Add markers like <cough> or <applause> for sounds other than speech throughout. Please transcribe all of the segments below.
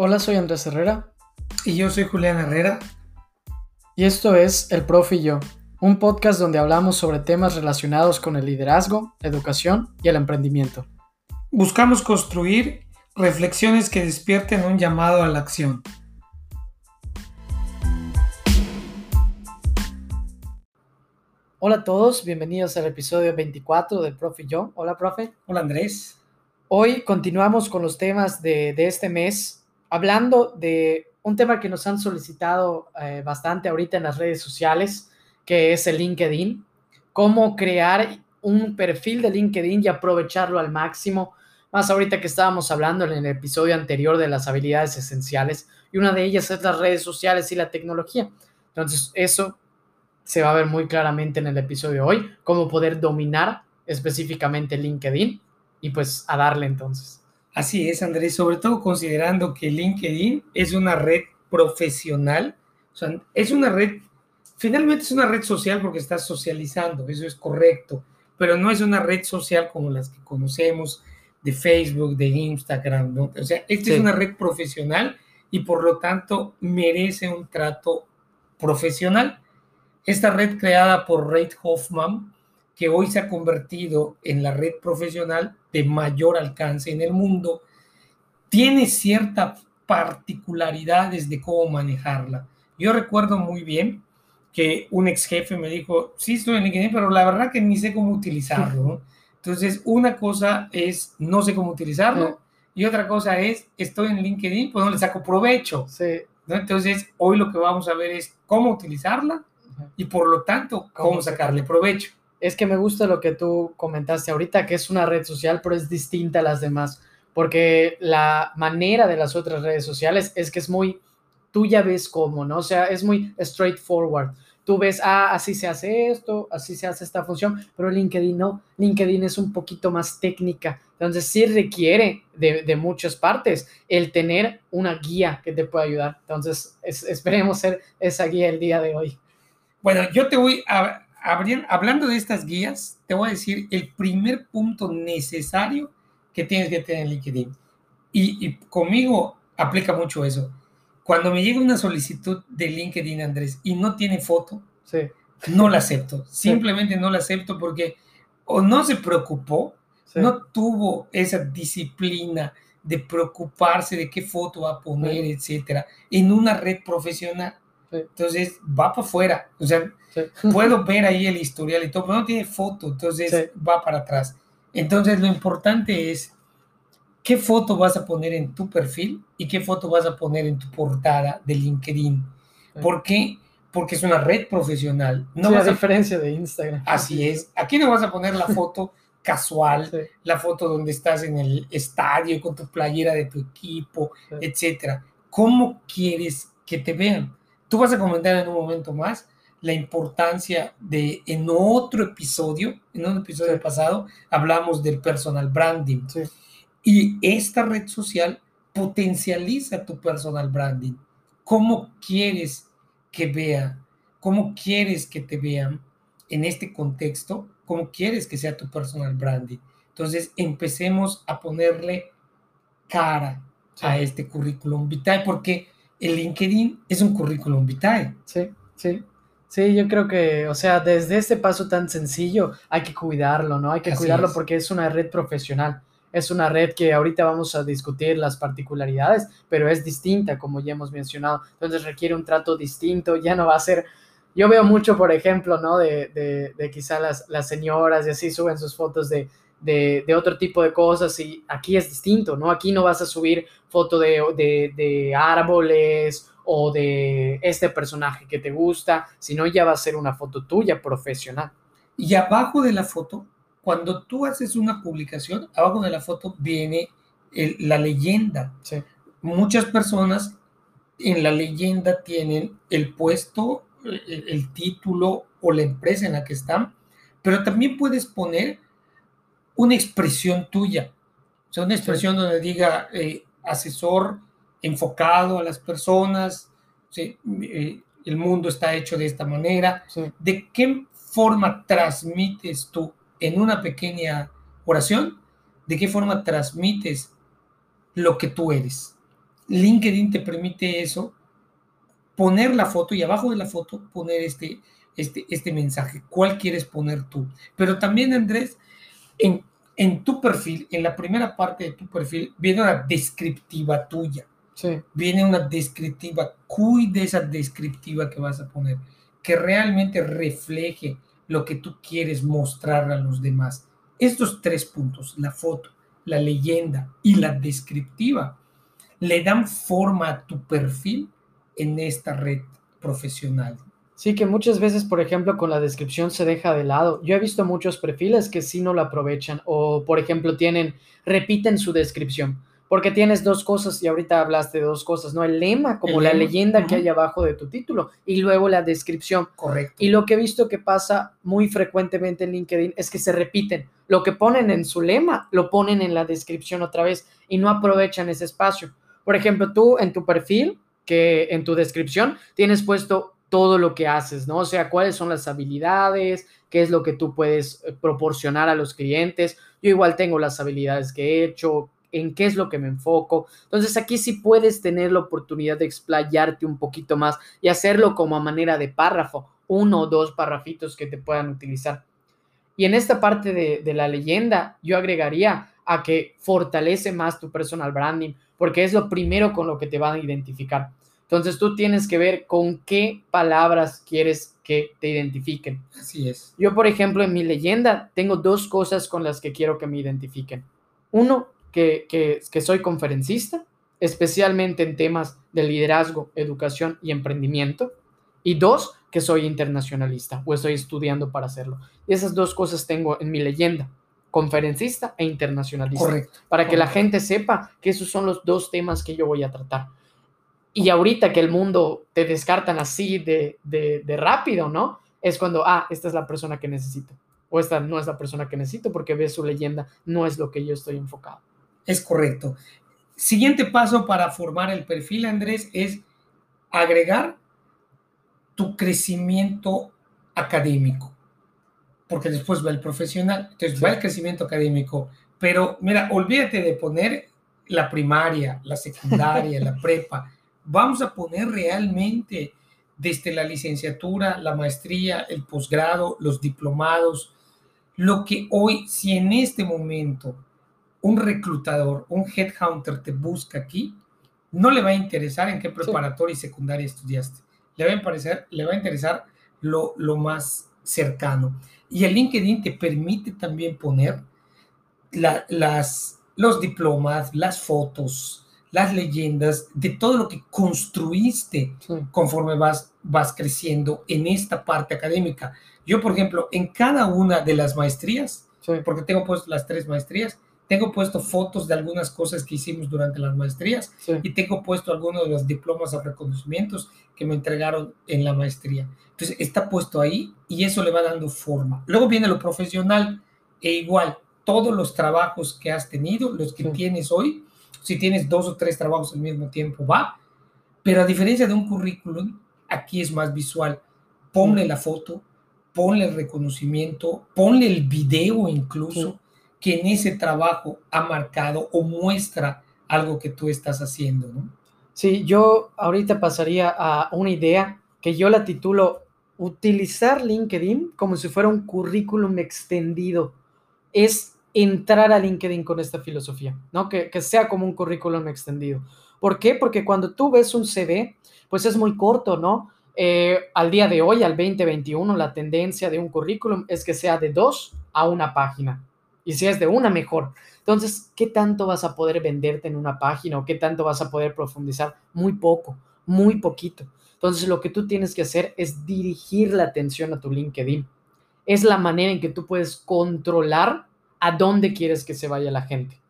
Hola, soy Andrés Herrera. Y yo soy Julián Herrera. Y esto es El Profe y yo, un podcast donde hablamos sobre temas relacionados con el liderazgo, educación y el emprendimiento. Buscamos construir reflexiones que despierten un llamado a la acción. Hola a todos, bienvenidos al episodio 24 del Profe y yo. Hola, profe. Hola, Andrés. Hoy continuamos con los temas de, de este mes, hablando de un tema que nos han solicitado eh, bastante ahorita en las redes sociales, que es el LinkedIn. Cómo crear un perfil de LinkedIn y aprovecharlo al máximo. Más ahorita que estábamos hablando en el episodio anterior de las habilidades esenciales y una de ellas es las redes sociales y la tecnología. Entonces, eso se va a ver muy claramente en el episodio de hoy, cómo poder dominar específicamente LinkedIn y pues a darle entonces. Así es, Andrés, sobre todo considerando que LinkedIn es una red profesional, o sea, es una red, finalmente es una red social porque estás socializando, eso es correcto, pero no es una red social como las que conocemos de Facebook, de Instagram, ¿no? O sea, esta Sí. es una red profesional y por lo tanto merece un trato profesional. Esta red creada por Reid Hoffman, que hoy se ha convertido en la red profesional de mayor alcance en el mundo, tiene ciertas particularidades de cómo manejarla. Yo recuerdo muy bien que un ex jefe me dijo, sí estoy en LinkedIn, pero la verdad que ni sé cómo utilizarlo. ¿no? Entonces, una cosa es no sé cómo utilizarlo y otra cosa es estoy en LinkedIn, pues no le saco provecho. Sí, ¿no? Entonces, hoy lo que vamos a ver es cómo utilizarla y por lo tanto, Cómo cómo sacarle provecho. Es que me gusta lo que tú comentaste ahorita, que es una red social, pero es distinta a las demás, porque la manera de las otras redes sociales es que es muy, tú ya ves cómo, ¿no? O sea, es muy straightforward. Tú ves, ah, así se hace esto, así se hace esta función, pero LinkedIn no. LinkedIn es un poquito más técnica. Entonces sí requiere de, de muchas partes el tener una guía que te pueda ayudar. Entonces es- esperemos ser esa guía el día de hoy. Bueno, yo te voy a, hablando de estas guías, te voy a decir el primer punto necesario que tienes que tener en LinkedIn. Y, y conmigo aplica mucho eso. Cuando me llega una solicitud de LinkedIn, Andrés, y no tiene foto, Sí, no la acepto. <laughs> Simplemente no la acepto porque o no se preocupó, sí. no tuvo esa disciplina de preocuparse de qué foto va a poner, etcétera, en una red profesional. Sí. Entonces va para afuera. O sea, sí. <laughs> puedo ver ahí el historial y todo, pero no tiene foto, entonces Sí. va para atrás. Entonces lo importante es qué foto vas a poner en tu perfil y qué foto vas a poner en tu portada de LinkedIn. ¿Por qué? Porque es una red profesional. No vas a diferencia de Instagram. Así es. Aquí no vas a poner la foto <laughs> casual, la foto donde estás en el estadio con tu playera de tu equipo, etcétera. ¿Cómo quieres que te vean? Tú vas a comentar en un momento más la importancia de, en otro episodio, en un episodio Sí. pasado, hablamos del personal branding. sí, Y esta red social potencializa tu personal branding. ¿Cómo quieres que vea? ¿Cómo quieres que te vean en este contexto? ¿Cómo quieres que sea tu personal branding? Entonces, empecemos a ponerle cara Sí. a este currículum vitae, porque el LinkedIn es un currículum vitae. sí, sí. Sí, yo creo que, o sea, desde este paso tan sencillo hay que cuidarlo, ¿no? Hay que Así cuidarlo es. porque es una red profesional. Es una red que ahorita vamos a discutir las particularidades, pero es distinta, como ya hemos mencionado. Entonces requiere un trato distinto, ya no va a ser... Yo veo mucho, por ejemplo, ¿no? De, de, de quizá las, las señoras y así suben sus fotos de, de, de otro tipo de cosas y aquí es distinto, ¿no? Aquí no vas a subir foto de, de, de árboles o de este personaje que te gusta, sino ya va a ser una foto tuya profesional. Y abajo de la foto, cuando tú haces una publicación, abajo de la foto viene el- la leyenda. Sí, Muchas personas en la leyenda tienen el puesto, el, el título o la empresa en la que están, pero también puedes poner una expresión tuya. O sea, una expresión donde diga eh, asesor enfocado a las personas, sí, eh, el mundo está hecho de esta manera. sí, ¿De qué forma transmites tú en una pequeña oración? ¿De qué forma transmites lo que tú eres? LinkedIn te permite eso, poner la foto y abajo de la foto poner este, este, este mensaje. ¿Cuál quieres poner tú? Pero también, Andrés, en, en tu perfil, en la primera parte de tu perfil, viene una descriptiva tuya. Sí. Viene una descriptiva. Cuide esa descriptiva que vas a poner, que realmente refleje lo que tú quieres mostrar a los demás. Estos tres puntos, la foto, la leyenda y la descriptiva, le dan forma a tu perfil en esta red profesional. Sí, que muchas veces, por ejemplo, con la descripción se deja de lado. Yo he visto muchos perfiles que sí no lo aprovechan o, por ejemplo, tienen, repiten su descripción. Porque tienes dos cosas, y ahorita hablaste de dos cosas, ¿no? El lema, como El la lema, leyenda que hay abajo de tu título, y luego la descripción. Correcto. Y lo que he visto que pasa muy frecuentemente en LinkedIn es que se repiten. Lo que ponen en su lema, lo ponen en la descripción otra vez y no aprovechan ese espacio. Por ejemplo, tú en tu perfil, que en tu descripción tienes puesto todo lo que haces, ¿no? O sea, cuáles son las habilidades, qué es lo que tú puedes eh, proporcionar a los clientes. Yo igual tengo las habilidades que he hecho, en qué es lo que me enfoco. Entonces aquí sí puedes tener la oportunidad de explayarte un poquito más y hacerlo como a manera de párrafo, uno o dos párrafitos que te puedan utilizar. Y en esta parte de, de la leyenda, yo agregaría a que fortalece más tu personal branding, porque es lo primero con lo que te van a identificar. Entonces tú tienes que ver con qué palabras quieres que te identifiquen. Así es. Yo, por ejemplo, en mi leyenda tengo dos cosas con las que quiero que me identifiquen. Uno, que, que, que soy conferencista, especialmente en temas de liderazgo, educación y emprendimiento. Y dos, que soy internacionalista o estoy estudiando para hacerlo. Y esas dos cosas tengo en mi leyenda, conferencista e internacionalista, Correcto. para que la gente sepa que esos son los dos temas que yo voy a tratar. Y ahorita que el mundo te descartan así de, de, de rápido, ¿no? Es cuando, ah, esta es la persona que necesito. O esta no es la persona que necesito porque ves su leyenda, no es lo que yo estoy enfocado. Es correcto. Siguiente paso para formar el perfil, Andrés, es agregar tu crecimiento académico, porque después va el profesional, entonces Sí. va el crecimiento académico, pero mira, olvídate de poner la primaria, la secundaria, <laughs> la prepa, vamos a poner realmente desde la licenciatura, la maestría, el posgrado, los diplomados, lo que hoy, si en este momento un reclutador, un headhunter te busca aquí, no le va a interesar en qué preparatoria y secundaria estudiaste. Le va a, interesar, le va a interesar lo, lo más cercano. Y el LinkedIn te permite también poner la, las, los diplomas, las fotos, las leyendas de todo lo que construiste Sí. conforme vas, vas creciendo en esta parte académica. Yo, por ejemplo, en cada una de las maestrías, Sí. porque tengo puesto las tres maestrías, tengo puesto fotos de algunas cosas que hicimos durante las maestrías Sí. y tengo puesto algunos de los diplomas o reconocimientos que me entregaron en la maestría. Entonces está puesto ahí y eso le va dando forma. Luego viene lo profesional e igual, todos los trabajos que has tenido, los que Sí. tienes hoy, si tienes dos o tres trabajos al mismo tiempo, va, pero a diferencia de un currículum, aquí es más visual. Ponle la foto, ponle el reconocimiento, ponle el video incluso, Sí. que en ese trabajo ha marcado o muestra algo que tú estás haciendo, ¿no? Sí, yo ahorita pasaría a una idea que yo la titulo utilizar LinkedIn como si fuera un currículum extendido. Es entrar a LinkedIn con esta filosofía, ¿no? Que, que sea como un currículum extendido. ¿Por qué? Porque cuando tú ves un CV, pues es muy corto, ¿no? Eh, al día de hoy, al 2021, la tendencia de un currículum es que sea de dos a una página. Y si es de una, mejor. Entonces, ¿qué tanto vas a poder venderte en una página o qué tanto vas a poder profundizar? Muy poco, muy poquito. Entonces, lo que tú tienes que hacer es dirigir la atención a tu LinkedIn. Es la manera en que tú puedes controlar a dónde quieres que se vaya la gente.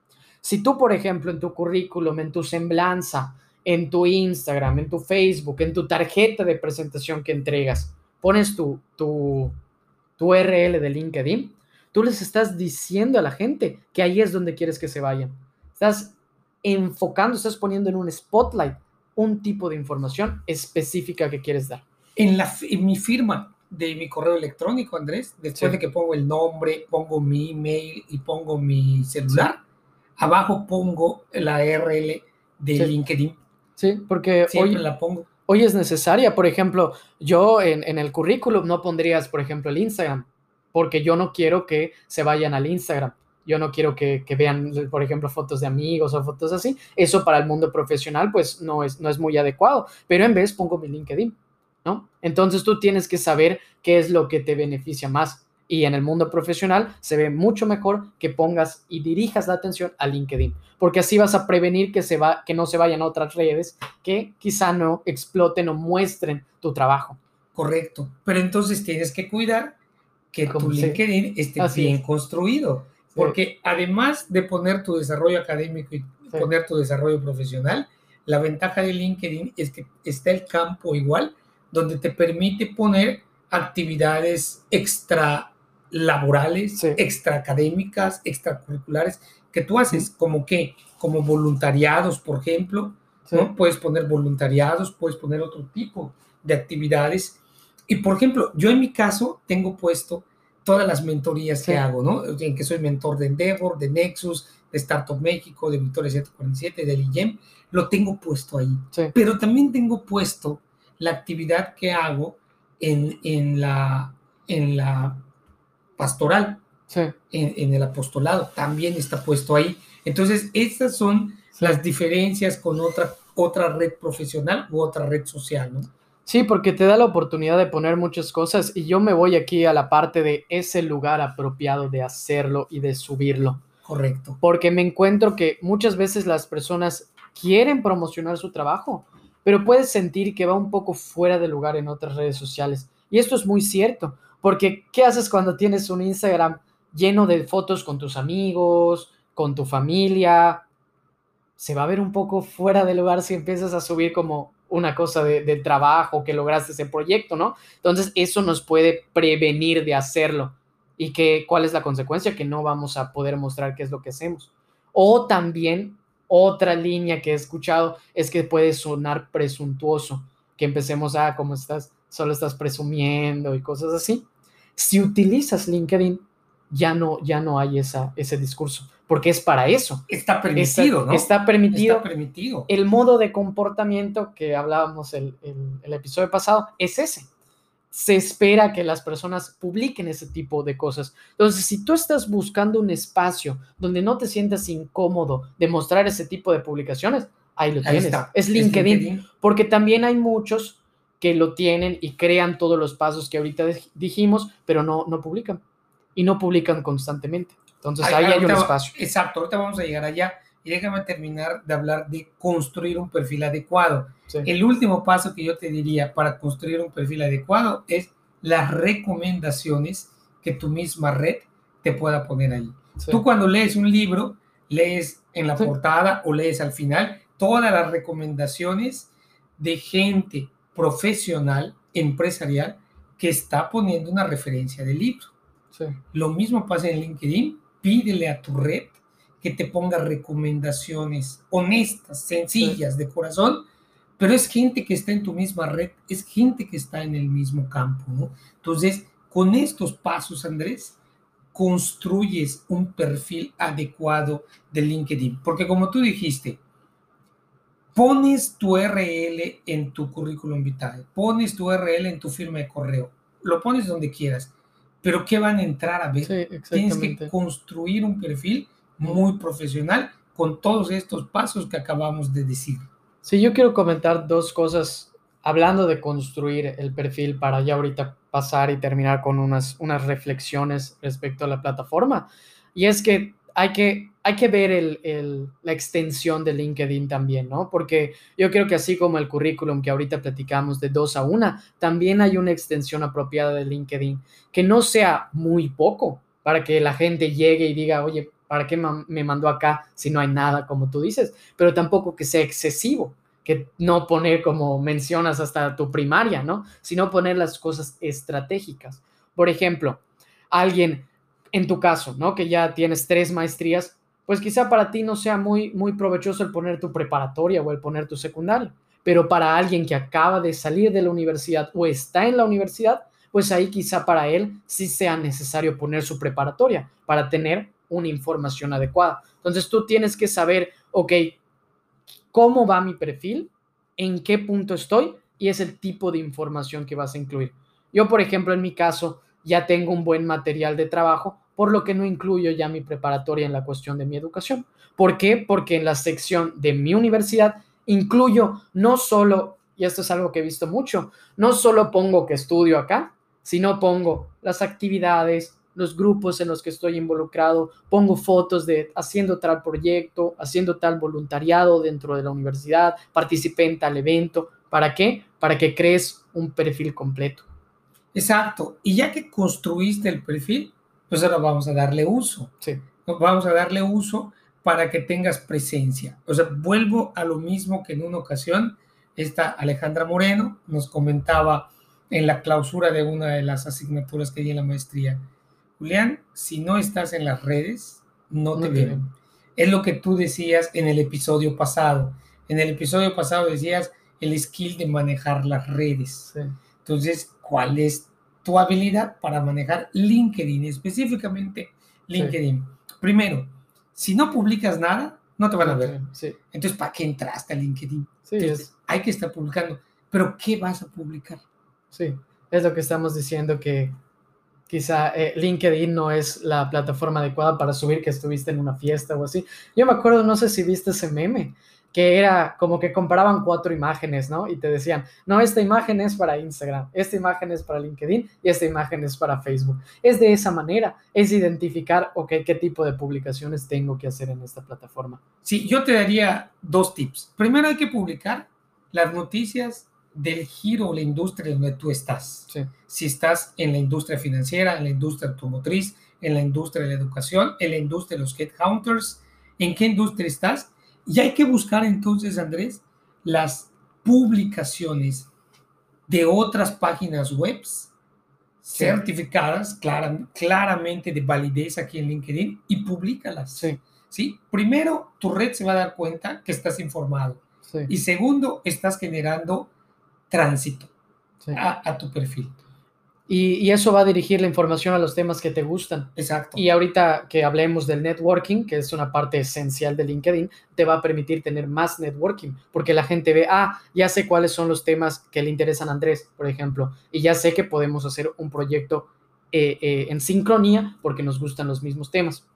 Si tú, por ejemplo, en tu currículum, en tu semblanza, en tu Instagram, en tu Facebook, en tu tarjeta de presentación que entregas, pones tu, tu, tu URL de LinkedIn, tú les estás diciendo a la gente que ahí es donde quieres que se vayan. Estás enfocando, estás poniendo en un spotlight un tipo de información específica que quieres dar. En, la, en mi firma de mi correo electrónico, Andrés, después Sí. de que pongo el nombre, pongo mi email y pongo mi celular, abajo pongo la URL de Sí. LinkedIn Sí, porque hoy la pongo. Hoy es necesaria. Por ejemplo, yo en, en el currículum no pondrías, por ejemplo, el Instagram, porque yo no quiero que se vayan al Instagram. Yo no quiero que, que, vean, por ejemplo, fotos de amigos o fotos así. Eso para el mundo profesional, pues no es, no es muy adecuado. Pero en vez pongo mi LinkedIn, ¿no? Entonces tú tienes que saber qué es lo que te beneficia más. Y en el mundo profesional se ve mucho mejor que pongas y dirijas la atención a LinkedIn, porque así vas a prevenir que, se va, que no se vayan a otras redes que quizá no exploten o muestren tu trabajo. Correcto, pero entonces tienes que cuidar que tu LinkedIn esté bien construido, porque además de poner tu desarrollo académico y poner tu desarrollo profesional, la ventaja de LinkedIn es que está el campo igual, donde te permite poner actividades extra laborales, extraacadémicas, extracurriculares que tú haces, como que, como voluntariados, por ejemplo, ¿no? Puedes poner voluntariados, puedes poner otro tipo de actividades. Y por ejemplo, yo en mi caso tengo puesto todas las mentorías que hago, ¿no? En que soy mentor de Endeavor, de Nexus, de Startup México, de Victoria 747, de IGEM, lo tengo puesto ahí. Pero también tengo puesto la actividad que hago en, en, la, en la pastoral, en, el apostolado, también está puesto ahí. Entonces, estas son las diferencias con otra, otra red profesional u otra red social, ¿no? Sí, porque te da la oportunidad de poner muchas cosas y yo me voy aquí a la parte de ese lugar apropiado de hacerlo y de subirlo. Correcto. Porque me encuentro que muchas veces las personas quieren promocionar su trabajo, pero puedes sentir que va un poco fuera de lugar en otras redes sociales. Y esto es muy cierto, porque, ¿qué haces cuando tienes un Instagram lleno de fotos con tus amigos, con tu familia? Se va a ver un poco fuera de lugar si empiezas a subir como una cosa de, trabajo, que lograste ese proyecto, ¿no? Entonces, eso nos puede prevenir de hacerlo. ¿Y que, cuál es la consecuencia? Que no vamos a poder mostrar qué es lo que hacemos. O también, otra línea que he escuchado es que puede sonar presuntuoso, que empecemos a, ¿cómo estás? solo estás presumiendo y cosas así. Si utilizas LinkedIn, ya no, ya no hay esa, ese discurso, porque es para eso. Está permitido, ¿no? Está permitido. Está permitido. El modo de comportamiento que hablábamos el, el, episodio pasado es ese. Se espera que las personas publiquen ese tipo de cosas. Entonces, si tú estás buscando un espacio donde no te sientas incómodo de mostrar ese tipo de publicaciones, ahí lo tienes. Es LinkedIn, es LinkedIn, porque también hay muchos que lo tienen y crean todos los pasos que ahorita dijimos, pero no, no publican y no publican constantemente. Entonces ahí hay un espacio. Exacto, ahorita vamos a llegar allá y déjame terminar de hablar de construir un perfil adecuado. El último paso que yo te diría para construir un perfil adecuado es las recomendaciones que tu misma red te pueda poner ahí. Tú cuando lees un libro, lees en la portada o lees al final todas las recomendaciones de gente profesional, empresarial, que está poniendo una referencia del libro. Lo mismo pasa en LinkedIn, pídele a tu red que te ponga recomendaciones honestas, sencillas, de corazón, pero es gente que está en tu misma red, es gente que está en el mismo campo, ¿no? Entonces, con estos pasos, Andrés, construyes un perfil adecuado de LinkedIn, porque como tú dijiste, pones tu URL en tu currículum vitae, pones tu URL en tu firma de correo, lo pones donde quieras, pero ¿qué van a entrar a ver? Tienes que construir un perfil muy profesional con todos estos pasos que acabamos de decir. Sí, yo quiero comentar dos cosas hablando de construir el perfil para ya ahorita pasar y terminar con unas, unas reflexiones respecto a la plataforma. Y es que hay que, hay que ver el, la extensión de LinkedIn también, ¿no? Porque yo creo que así como el currículum que ahorita platicamos de dos a una, también hay una extensión apropiada de LinkedIn, que no sea muy poco para que la gente llegue y diga, oye, ¿para qué me mandó acá si no hay nada, como tú dices? Pero tampoco que sea excesivo, que no poner como mencionas hasta tu primaria, ¿no? Sino poner las cosas estratégicas. Por ejemplo, alguien en tu caso, ¿no? Que ya tienes tres maestrías, pues quizá para ti no sea muy, muy provechoso el poner tu preparatoria o el poner tu secundaria, pero para alguien que acaba de salir de la universidad o está en la universidad, pues ahí quizá para él sí sea necesario poner su preparatoria para tener una información adecuada. Entonces tú tienes que saber, ok, ¿cómo va mi perfil? en qué punto estoy y es el tipo de información que vas a incluir. Yo, por ejemplo, en mi caso, ya tengo un buen material de trabajo, por lo que no incluyo ya mi preparatoria en la cuestión de mi educación. ¿Por qué? Porque en la sección de mi universidad incluyo no solo, y esto es algo que he visto mucho, no solo pongo que estudio acá, sino pongo las actividades, los grupos en los que estoy involucrado, pongo fotos de haciendo tal proyecto, haciendo tal voluntariado dentro de la universidad, participé en tal evento. ¿Para qué? Para que crees un perfil completo. Exacto. Y ya que construiste el perfil, pues ahora vamos a darle uso. Sí. Vamos a darle uso para que tengas presencia. O sea, vuelvo a lo mismo que en una ocasión esta Alejandra Moreno nos comentaba en la clausura de una de las asignaturas que di en la maestría Julián, si no estás en las redes, no te ven. Es lo que tú decías en el episodio pasado. En el episodio pasado decías el skill de manejar las redes. Entonces, ¿cuál es tu habilidad para manejar LinkedIn, específicamente LinkedIn? Primero, si no publicas nada, no te van a ver. Entonces, ¿para qué entraste a LinkedIn? Hay que estar publicando. Pero, ¿qué vas a publicar? Sí, es lo que estamos diciendo que quizá eh, LinkedIn no es la plataforma adecuada para subir que estuviste en una fiesta o así. Yo me acuerdo, no sé si viste ese meme, que era como que comparaban cuatro imágenes, ¿no? Y te decían, no, esta imagen es para Instagram, esta imagen es para LinkedIn y esta imagen es para Facebook. Es de esa manera, es identificar, ok, qué tipo de publicaciones tengo que hacer en esta plataforma. Sí, yo te daría dos tips. Primero hay que publicar las noticias del giro o la industria donde tú estás. Si estás en la industria financiera, en la industria automotriz, en la industria de la educación, en la industria de los headhunters, ¿en qué industria estás? Y hay que buscar entonces, Andrés, las publicaciones de otras páginas web certificadas claramente de validez aquí en LinkedIn y públicalas. Sí. ¿sí? Primero, tu red se va a dar cuenta que estás informado. Y segundo, estás generando tránsito a, tu perfil. Y, eso va a dirigir la información a los temas que te gustan. Exacto. Y ahorita que hablemos del networking, que es una parte esencial de LinkedIn, te va a permitir tener más networking, porque la gente ve, ah, ya sé cuáles son los temas que le interesan a Andrés, por ejemplo, y ya sé que podemos hacer un proyecto eh, eh, en sincronía porque nos gustan los mismos temas.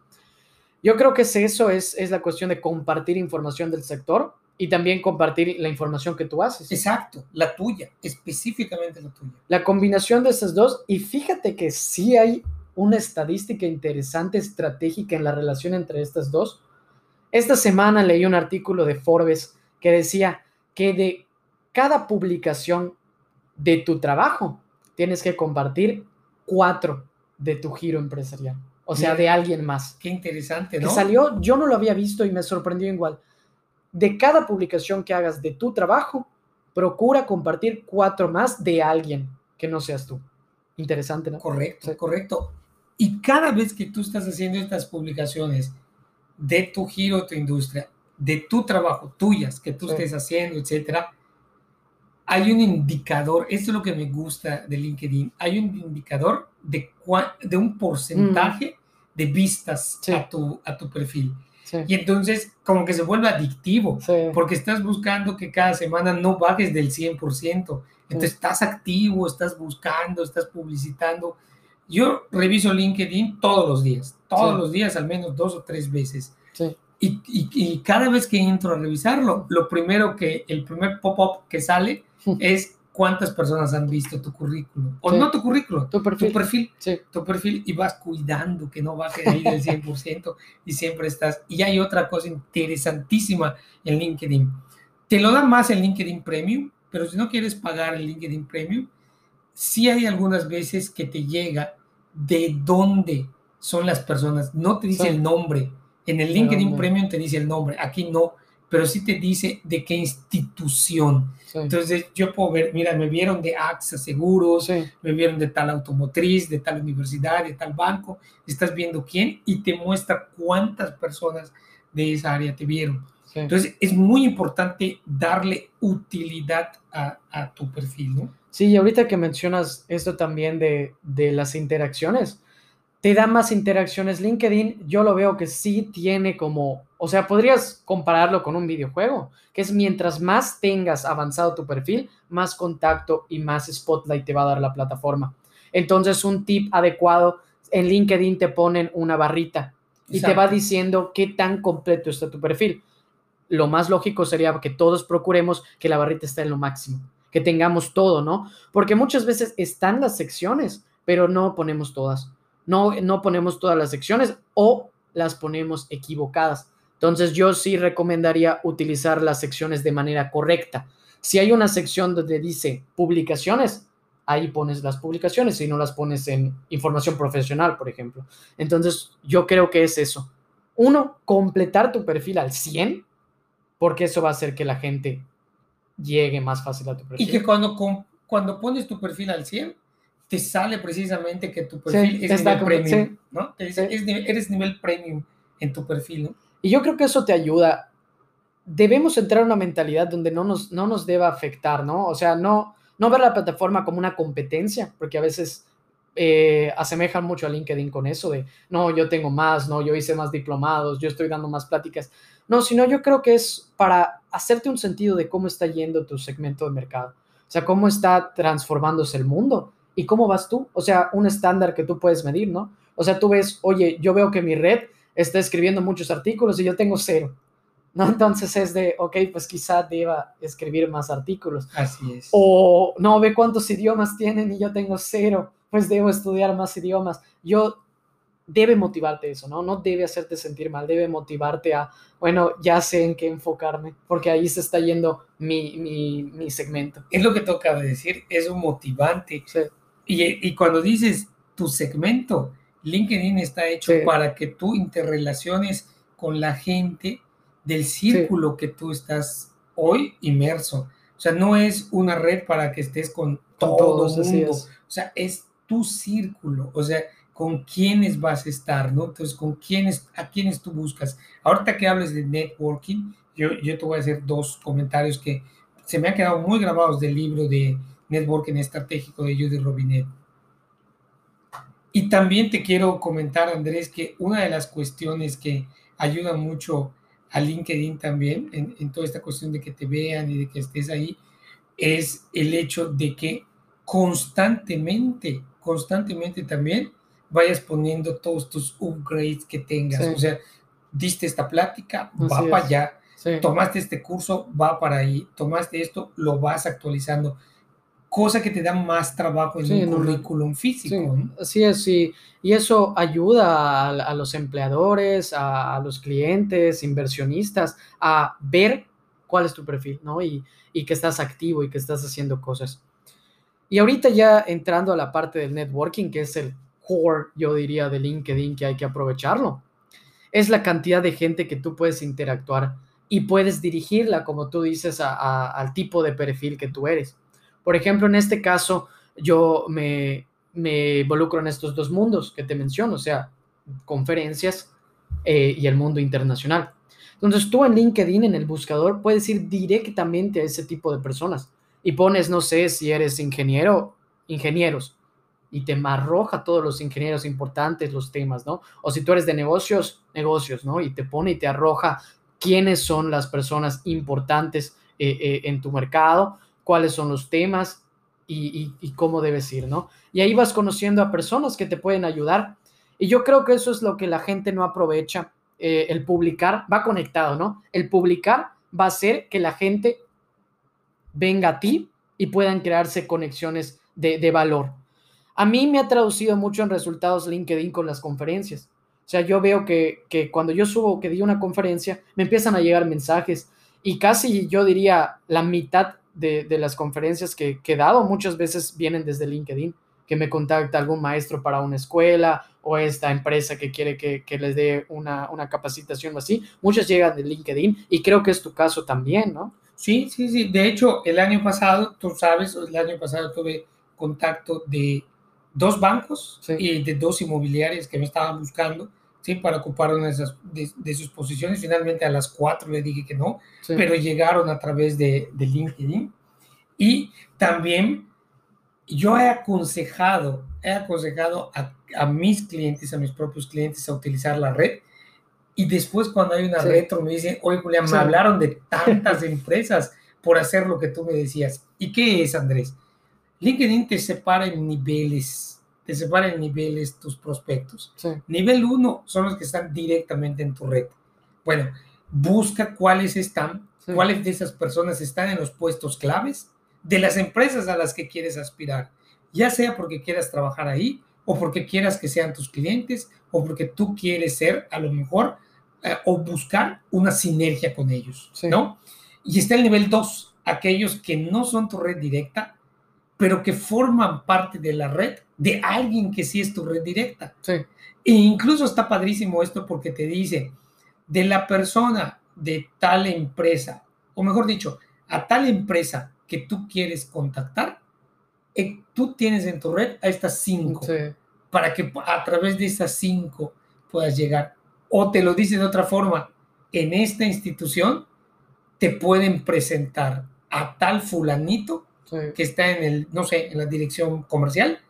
Yo creo que eso, es, es la cuestión de compartir información del sector y también compartir la información que tú haces. Exacto, la tuya, específicamente la tuya. La combinación de esas dos, y fíjate que sí hay una estadística interesante, estratégica en la relación entre estas dos. Esta semana leí un artículo de Forbes que decía que de cada publicación de tu trabajo tienes que compartir cuatro de tu giro empresarial, o sea, de alguien más. Qué interesante, ¿no? Que salió, yo no lo había visto y me sorprendió igual de cada publicación que hagas de tu trabajo, procura compartir cuatro más de alguien que no seas tú. Interesante, ¿no? Correcto, correcto. Y cada vez que tú estás haciendo estas publicaciones de tu giro, tu industria, de tu trabajo, tuyas, que tú estés haciendo, etcétera, hay un indicador, esto es lo que me gusta de LinkedIn, hay un indicador de, de un porcentaje mm. de vistas a, tu, a tu perfil. Y entonces como que se vuelve adictivo, porque estás buscando que cada semana no bajes del 100%. Entonces estás activo, estás buscando, estás publicitando. Yo reviso LinkedIn todos los días, todos los días, al menos dos o tres veces. Y, y, cada vez que entro a revisarlo, lo primero que, el primer pop-up que sale es cuántas personas han visto tu currículum. O no tu currículum, tu perfil. Tu perfil, tu perfil y vas cuidando que no baje ahí del <laughs> 100% y siempre estás. Y hay otra cosa interesantísima en LinkedIn. Te lo da más el LinkedIn Premium, pero si no quieres pagar el LinkedIn Premium, sí hay algunas veces que te llega de dónde son las personas. No te dice el nombre. En el LinkedIn Premium te dice el nombre. Aquí no pero sí te dice de qué institución. Entonces yo puedo ver, mira, me vieron de AXA Seguros, me vieron de tal automotriz, de tal universidad, de tal banco, estás viendo quién y te muestra cuántas personas de esa área te vieron. Entonces es muy importante darle utilidad a, a, tu perfil, ¿no? Sí, y ahorita que mencionas esto también de, de las interacciones, te da más interacciones. LinkedIn, yo lo veo que sí tiene como, o sea, podrías compararlo con un videojuego, que es mientras más tengas avanzado tu perfil, más contacto y más spotlight te va a dar la plataforma. Entonces, un tip adecuado, en LinkedIn te ponen una barrita y te va diciendo qué tan completo está tu perfil. Lo más lógico sería que todos procuremos que la barrita esté en lo máximo, que tengamos todo, ¿no? Porque muchas veces están las secciones, pero no ponemos todas no, no ponemos todas las secciones o las ponemos equivocadas. Entonces yo sí recomendaría utilizar las secciones de manera correcta. Si hay una sección donde dice publicaciones, ahí pones las publicaciones y no las pones en información profesional, por ejemplo. Entonces yo creo que es eso. Uno, completar tu perfil al 100, porque eso va a hacer que la gente llegue más fácil a tu perfil. Y que cuando, cuando pones tu perfil al 100, te sale precisamente que tu perfil es nivel premium, ¿no? eres nivel premium en tu perfil, ¿no? Y yo creo que eso te ayuda. Debemos entrar en una mentalidad donde no nos, no nos deba afectar, ¿no? O sea, no, no ver la plataforma como una competencia, porque a veces eh, asemejan mucho a LinkedIn con eso de, no, yo tengo más, no, yo hice más diplomados, yo estoy dando más pláticas. No, sino yo creo que es para hacerte un sentido de cómo está yendo tu segmento de mercado, o sea, cómo está transformándose el mundo ¿Y cómo vas tú? O sea, un estándar que tú puedes medir, ¿no? O sea, tú ves, oye, yo veo que mi red está escribiendo muchos artículos y yo tengo cero. ¿no? Entonces es de, ok, pues quizá deba escribir más artículos. Así es. O no, ve cuántos idiomas tienen y yo tengo cero, pues debo estudiar más idiomas. Yo debe motivarte eso, ¿no? No debe hacerte sentir mal, debe motivarte a, bueno, ya sé en qué enfocarme, porque ahí se está yendo mi, mi, mi segmento. Es lo que toca decir, es un motivante. Sí. Y, cuando dices tu segmento, LinkedIn está hecho para que tú interrelaciones con la gente del círculo que tú estás hoy inmerso. O sea, no es una red para que estés con, todo el mundo. O sea, es tu círculo. O sea, con quiénes vas a estar, ¿no? Entonces, con quiénes, a quiénes tú buscas. Ahorita que hables de networking, yo, yo te voy a hacer dos comentarios que se me han quedado muy grabados del libro de Networking Estratégico de Judy Robinet. Y también te quiero comentar, Andrés, que una de las cuestiones que ayuda mucho a LinkedIn también, en, toda esta cuestión de que te vean y de que estés ahí, es el hecho de que constantemente, constantemente también vayas poniendo todos tus upgrades que tengas. O sea, diste esta plática, va para allá. Tomaste este curso, va para ahí. Tomaste esto, lo vas actualizando cosa que te da más trabajo en un currículum físico. Así es, sí. Y eso ayuda a, los empleadores, a, los clientes, inversionistas, a ver cuál es tu perfil, ¿no? Y, y, que estás activo y que estás haciendo cosas. Y ahorita ya entrando a la parte del networking, que es el core, yo diría, de LinkedIn, que hay que aprovecharlo, es la cantidad de gente que tú puedes interactuar y puedes dirigirla, como tú dices, al tipo de perfil que tú eres. Por ejemplo, en este caso, yo me, involucro en estos dos mundos que te menciono, o sea, conferencias eh, y el mundo internacional. Entonces, tú en LinkedIn, en el buscador, puedes ir directamente a ese tipo de personas y pones, no sé, si eres ingeniero, ingenieros, y te arroja todos los ingenieros importantes, los temas, ¿no? O si tú eres de negocios, negocios, ¿no? Y te pone y te arroja quiénes son las personas importantes eh, eh, en tu mercado cuáles son los temas y, cómo debes ir, ¿no? Y ahí vas conociendo a personas que te pueden ayudar. Y yo creo que eso es lo que la gente no aprovecha. Eh, el publicar va conectado, ¿no? El publicar va a hacer que la gente venga a ti y puedan crearse conexiones de, valor. A mí me ha traducido mucho en resultados LinkedIn con las conferencias. O sea, yo veo que, que, cuando yo subo que di una conferencia, me empiezan a llegar mensajes y casi yo diría la mitad de, las conferencias que, he dado muchas veces vienen desde LinkedIn, que me contacta algún maestro para una escuela o esta empresa que quiere que, les dé una, capacitación o así. Muchas llegan de LinkedIn y creo que es tu caso también, ¿no? Sí, sí, sí. De hecho, el año pasado, tú sabes, el año pasado tuve contacto de dos bancos y de dos inmobiliarias que me estaban buscando ¿sí? para ocupar una de, sus posiciones. Finalmente a las cuatro le dije que no, pero llegaron a través de, de, LinkedIn. Y también yo he aconsejado, he aconsejado a, a mis clientes, a mis propios clientes a utilizar la red. Y después cuando hay una Sí. retro me dicen, oye Julián, Sí. me hablaron de tantas <laughs> empresas por hacer lo que tú me decías. ¿Y qué es, Andrés? LinkedIn te separa en niveles, te separa en niveles tus prospectos. Sí, Nivel 1 son los que están directamente en tu red. Bueno, busca cuáles están, Sí. cuáles de esas personas están en los puestos claves de las empresas a las que quieres aspirar, ya sea porque quieras trabajar ahí o porque quieras que sean tus clientes o porque tú quieres ser a lo mejor eh, o buscar una sinergia con ellos, Sí. ¿no? Y está el nivel 2, aquellos que no son tu red directa, pero que forman parte de la red de alguien que sí es tu red directa. sí, E incluso está padrísimo esto porque te dice de la persona de tal empresa, o mejor dicho, a tal empresa que tú quieres contactar, eh, tú tienes en tu red a estas cinco sí, para que a través de esas cinco puedas llegar. O te lo dice de otra forma, en esta institución te pueden presentar a tal fulanito sí. que está en el, no sé, en la dirección comercial,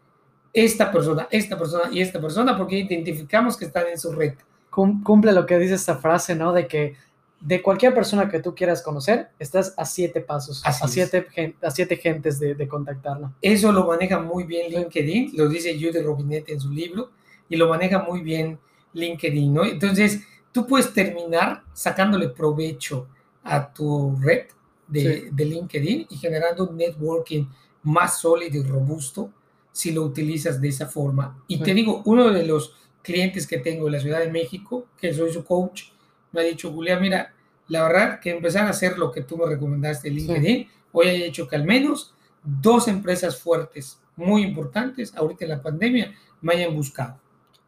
esta persona, esta persona y esta persona, porque identificamos que están en su red. Cum- Cumple lo que dice esta frase, ¿no? De que de cualquier persona que tú quieras conocer, estás a siete pasos, Así a siete, gen- a siete gentes de, de contactarla. Eso lo maneja muy bien LinkedIn, lo dice Judy Robinet en su libro, y lo maneja muy bien LinkedIn, ¿no? Entonces, tú puedes terminar sacándole provecho a tu red de, Sí. de LinkedIn y generando un networking más sólido y robusto si lo utilizas de esa forma. Y te Sí. digo, uno de los clientes que tengo en la Ciudad de México, que soy su coach, me ha dicho, Julián, mira, la verdad que empezar a hacer lo que tú me recomendaste en LinkedIn, hoy he hecho que al menos dos empresas fuertes, muy importantes, ahorita en la pandemia, me hayan buscado.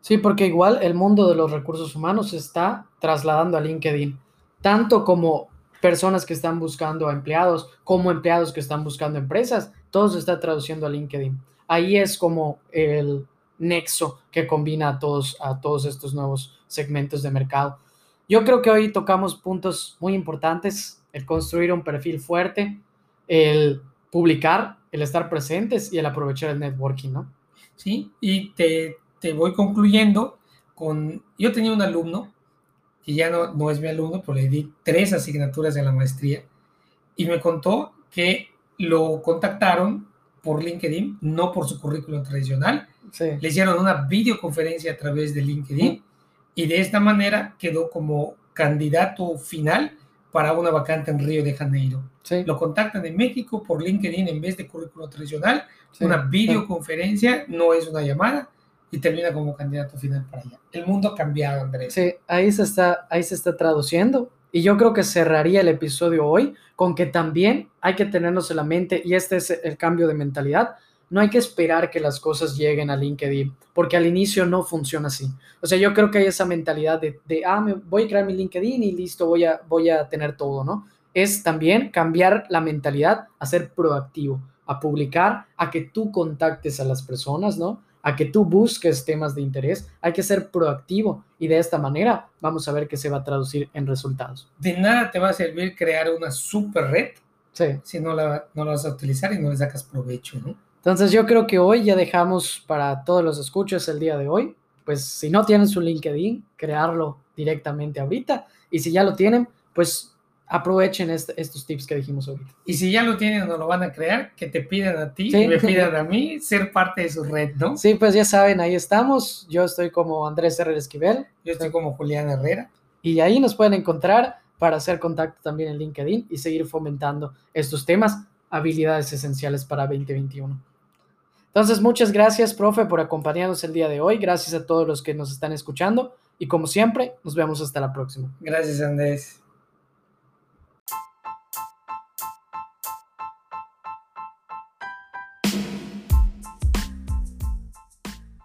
Sí, porque igual el mundo de los recursos humanos se está trasladando a LinkedIn, tanto como personas que están buscando a empleados, como empleados que están buscando empresas, todo se está traduciendo a LinkedIn. Ahí es como el nexo que combina a todos, a todos estos nuevos segmentos de mercado. Yo creo que hoy tocamos puntos muy importantes, el construir un perfil fuerte, el publicar, el estar presentes y el aprovechar el networking, ¿no? ¿sí? Y te, te voy concluyendo con, yo tenía un alumno, que ya no, no es mi alumno, pero le di tres asignaturas en la maestría, y me contó que lo contactaron por LinkedIn, no por su currículum tradicional, Sí, le hicieron una videoconferencia a través de LinkedIn y de esta manera quedó como candidato final para una vacante en Río de Janeiro. sí, Lo contactan de México por LinkedIn en vez de currículum tradicional, sí. una videoconferencia, no es una llamada y termina como candidato final para allá. El mundo ha cambiado, Andrés. Sí, ahí se está, ahí se está traduciendo. Y yo creo que cerraría el episodio hoy con que también hay que tenernos en la mente, y este es el cambio de mentalidad, no hay que esperar que las cosas lleguen a LinkedIn, porque al inicio no funciona así. O sea, yo creo que hay esa mentalidad de, de ah, me voy a crear mi LinkedIn y listo, voy a, voy a tener todo, ¿no? Es también cambiar la mentalidad a ser proactivo, a publicar, a que tú contactes a las personas, ¿no? A que tú busques temas de interés, hay que ser proactivo y de esta manera vamos a ver que se va a traducir en resultados. De nada te va a servir crear una super red Sí. si no la, no la vas a utilizar y no le sacas provecho, ¿no? Entonces yo creo que hoy ya dejamos para todos los escuchos el día de hoy. Pues si no tienen su LinkedIn, crearlo directamente ahorita. Y si ya lo tienen, pues aprovechen este- estos tips que dijimos ahorita. Y si ya lo tienen o no lo van a crear, que te pidan a ti Sí. y me pidan a mí ser parte de su red, ¿no? Sí, pues ya saben, ahí estamos. Yo estoy como Andrés Herrera Esquivel Yo estoy como Julián Herrera. y ahí nos pueden encontrar para hacer contacto también en LinkedIn y seguir fomentando estos temas, habilidades esenciales para 2021. Entonces, muchas gracias, profe, por acompañarnos el día de hoy. Gracias a todos los que nos están escuchando y como siempre, nos vemos hasta la próxima. Gracias, Andrés.